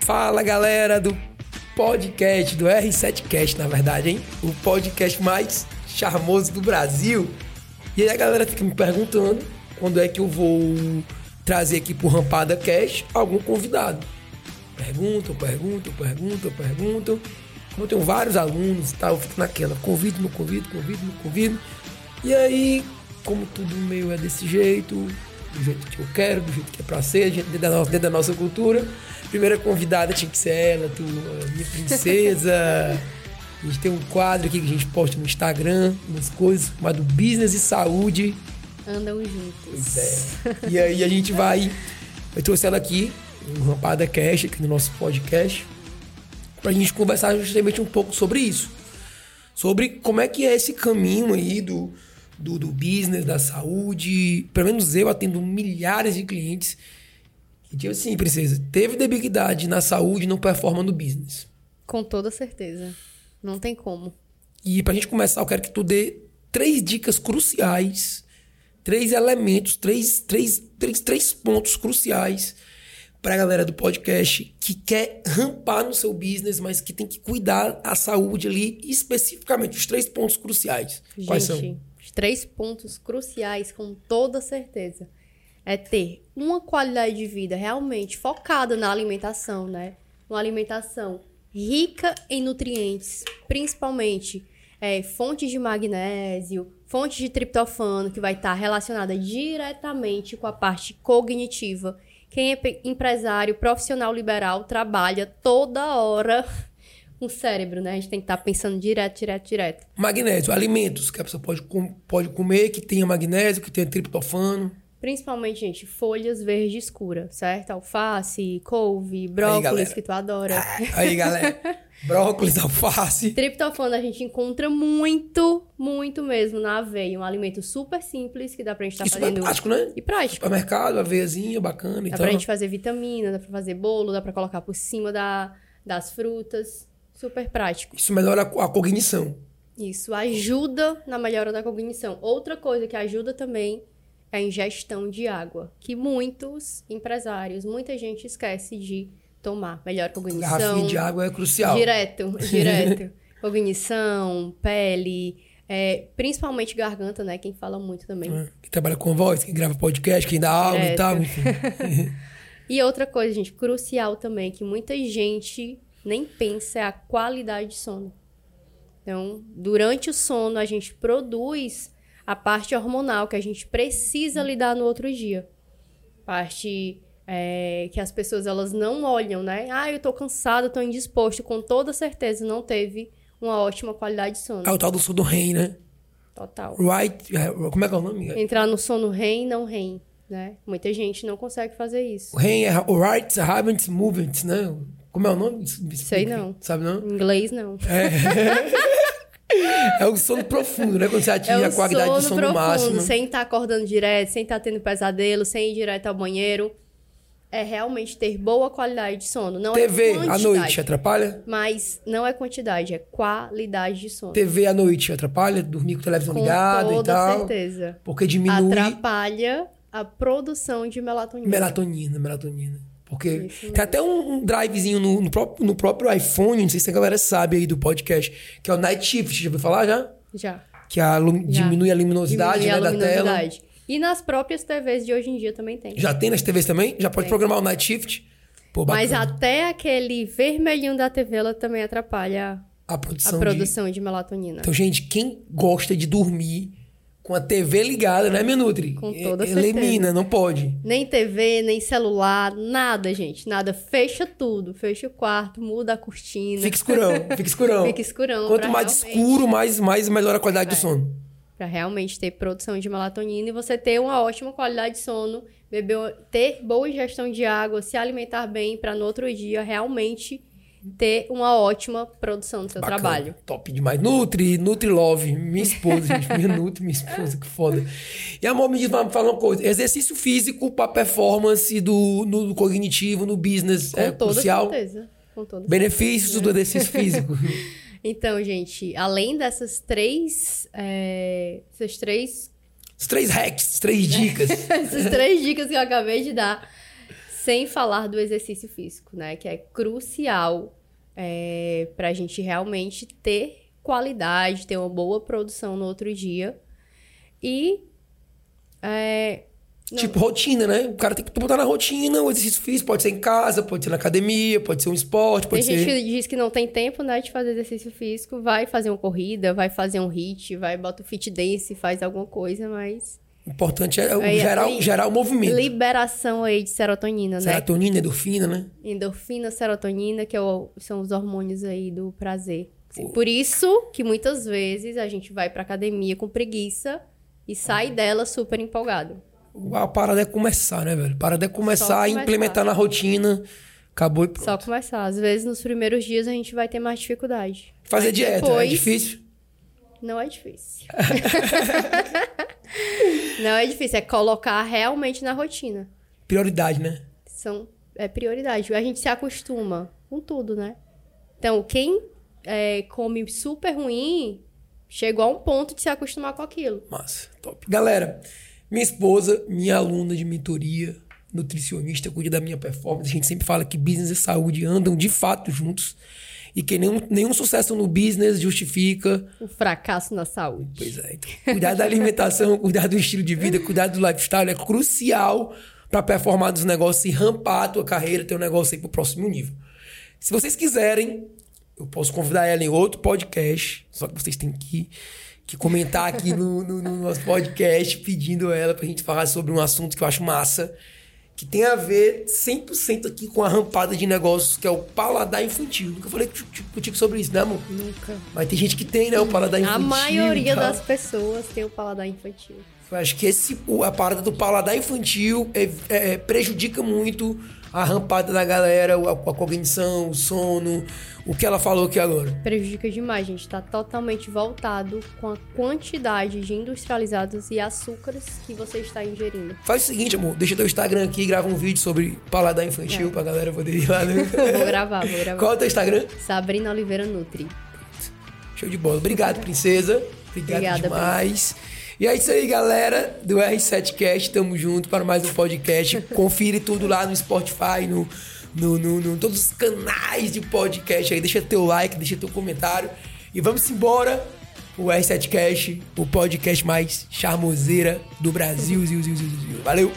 Fala galera do podcast, do R7Cast, na verdade, hein? O podcast mais charmoso do Brasil. E aí a galera fica me perguntando quando é que eu vou trazer aqui pro Rampada Cast algum convidado. Perguntam, perguntam, perguntam, perguntam. Como eu tenho vários alunos e tal, eu fico naquela, convido, não convido, convido, não convido. E aí, como tudo meio é desse jeito, do jeito que eu quero, do jeito que é pra ser, dentro da nossa, dentro da nossa cultura, primeira convidada tinha que ser ela, tu, minha princesa. A gente tem um quadro aqui que a gente posta no Instagram, umas coisas, chamado Business e Saúde. Andam juntos. É. E aí a gente vai. Eu trouxe ela aqui, um Rampada Cash, aqui no nosso podcast, pra gente conversar justamente um pouco sobre isso. Sobre como é que é esse caminho aí do, do, do business, da saúde. Pelo menos eu atendo milhares de clientes e tipo assim, princesa, teve debilidade na saúde e não performa no business. Com toda certeza. Não tem como. E pra gente começar, eu quero que tu dê três dicas cruciais, três elementos, três, três, três, três pontos cruciais pra galera do podcast que quer rampar no seu business, mas que tem que cuidar a saúde ali, especificamente, os três pontos cruciais. Gente, Quais são? Os três pontos cruciais, com toda certeza é ter uma qualidade de vida realmente focada na alimentação, né? Uma alimentação rica em nutrientes, principalmente é, fontes de magnésio, fontes de triptofano, que vai estar relacionada diretamente com a parte cognitiva. Quem é empresário, profissional liberal, trabalha toda hora com o cérebro, né? A gente tem que estar pensando direto, direto, direto. Magnésio, alimentos que a pessoa pode, com, pode comer, que tenha magnésio, que tenha triptofano. Principalmente, gente, folhas verde escura, certo? Alface, couve, brócolis, aí, que tu adora. Ah, aí, galera. brócolis, alface. Triptofano a gente encontra muito, muito mesmo na aveia. Um alimento super simples que dá pra gente estar tá fazendo. É prático, né? E prático. Supermercado, aveiazinha, bacana dá e. Dá pra gente fazer vitamina, dá pra fazer bolo, dá pra colocar por cima da, das frutas. Super prático. Isso melhora a, a cognição. Isso ajuda na melhora da cognição. Outra coisa que ajuda também a ingestão de água, que muitos empresários, muita gente esquece de tomar. Melhor cognição. Garrafinha de água é crucial. Direto, direto. cognição, pele, é, principalmente garganta, né? Quem fala muito também. É, quem trabalha com voz, quem grava podcast, quem dá aula Direto. e tal, enfim. e outra coisa, gente, crucial também, que muita gente nem pensa é a qualidade de sono. Então, durante o sono, a gente produz a parte hormonal que a gente precisa lidar no outro dia. Parte é, que as pessoas elas não olham, né? Ah, eu tô cansado, tô indisposto. Com toda certeza não teve uma ótima qualidade de sono. É o tal do sono REM, né? Total. Right. É, como é que é o nome? Entrar no sono REM, não REM. Né? Muita gente não consegue fazer isso. O REM é o Right Habits Movements, né? Como é o nome? Sei não. Sabe não? Em inglês não. É. É o sono profundo, né? Quando você atinge é a qualidade sono do sono profundo, máximo. Sem estar tá acordando direto, sem estar tá tendo pesadelo, sem ir direto ao banheiro. É realmente ter boa qualidade de sono. Não TV é à noite atrapalha? Mas não é quantidade, é qualidade de sono. TV à noite atrapalha? Dormir com televisão com ligada e tal? Com toda certeza. Porque diminui... Atrapalha a produção de melatonina. Melatonina, melatonina. Porque tem até um, um drivezinho no, no, próprio, no próprio iPhone, não sei se a galera sabe aí do podcast, que é o Night Shift. Já ouviu falar já? Já. Que a, já. diminui a luminosidade, diminui né, a luminosidade. da tela. E nas próprias TVs de hoje em dia também tem. Já tem nas TVs também? Já pode tem. programar o Night Shift? Pô, Mas até aquele vermelhinho da TV, ela também atrapalha a produção, a produção de... de melatonina. Então, gente, quem gosta de dormir com a TV ligada, né, minha Nutri? Com toda certeza. Elimina, não pode. Nem TV, nem celular, nada, gente. Nada. Fecha tudo. Fecha o quarto, muda a cortina. Fica escurão, fica escurão. fica escurão. Quanto mais realmente... escuro, mais, mais melhora a qualidade é. do sono. Pra realmente ter produção de melatonina e você ter uma ótima qualidade de sono, beber, ter boa ingestão de água, se alimentar bem, para no outro dia realmente ter uma ótima produção do seu Bacana, trabalho. Top demais. Nutri, Nutri Love, minha esposa, gente. Minha Nutri, minha esposa, que foda. E amor, me diz, fala uma coisa. Exercício físico para performance do, no cognitivo, no business, Com é toda crucial? Certeza. Com toda Benefícios certeza. do exercício físico. Então, gente, além dessas três. É, essas três. Os três hacks, três dicas. essas três dicas que eu acabei de dar, sem falar do exercício físico, né? Que é crucial é, para a gente realmente ter qualidade, ter uma boa produção no outro dia. E. É, não. Tipo, rotina, né? O cara tem que botar na rotina o exercício físico. Pode ser em casa, pode ser na academia, pode ser um esporte, pode tem ser... Gente que diz que não tem tempo, né, de fazer exercício físico. Vai fazer uma corrida, vai fazer um hit, vai bota o fit dance, faz alguma coisa, mas... O importante é, é gerar, gerar o movimento. Liberação aí de serotonina, serotonina né? Serotonina, endorfina, né? Endorfina, serotonina, que é o, são os hormônios aí do prazer. Por isso que muitas vezes a gente vai pra academia com preguiça e sai dela super empolgado. A parada é começar, né, velho? A parada é começar a implementar na rotina. Acabou e pronto. Só começar. Às vezes, nos primeiros dias, a gente vai ter mais dificuldade. Fazer Mas dieta, depois... é difícil? Não é difícil. não é difícil. É colocar realmente na rotina. Prioridade, né? São, é prioridade. A gente se acostuma com tudo, né? Então, quem é, come super ruim, chegou a um ponto de se acostumar com aquilo. Massa, top. Galera, minha esposa, minha aluna de mentoria, nutricionista, cuida da minha performance. A gente sempre fala que business e saúde andam de fato juntos. E que nenhum, nenhum sucesso no business justifica o fracasso na saúde. Pois é. Então, cuidar da alimentação, cuidar do estilo de vida, cuidar do lifestyle é crucial para performar dos negócios e rampar a tua carreira, ter um negócio aí pro próximo nível. Se vocês quiserem, eu posso convidar ela em outro podcast, só que vocês têm que que comentar aqui no, no, no, nosso podcast, pedindo ela pra gente falar sobre um assunto que eu acho massa, que tem a ver 100% aqui com a rampada de negócios, que é o paladar infantil. Nunca falei contigo sobre isso, né, amor? Nunca. Mas tem gente que tem, né, o paladar infantil. A maioria das pessoas tem o paladar infantil. Eu acho que esse, a parada do paladar infantil é, é, prejudica muito a rampada da galera, a, a cognição, o sono, o que ela falou aqui agora. Prejudica demais, gente. Tá totalmente voltado com a quantidade de industrializados e açúcares que você está ingerindo. Faz o seguinte, amor, deixa teu Instagram aqui e grava um vídeo sobre paladar infantil é. pra galera poder ir lá. Né? vou gravar, vou gravar. Qual é o teu Instagram? Sabrina Oliveira Nutri. Show de bola. Obrigado, princesa. Obrigado Obrigada, demais. Princesa. E é isso aí, galera do R7Cast. Tamo junto para mais um podcast. Confire tudo lá no Spotify, no, no, no, no todos os canais de podcast aí. Deixa teu like, deixa teu comentário. E vamos embora. O R7Cast, o podcast mais charmoseira do Brasil. Valeu!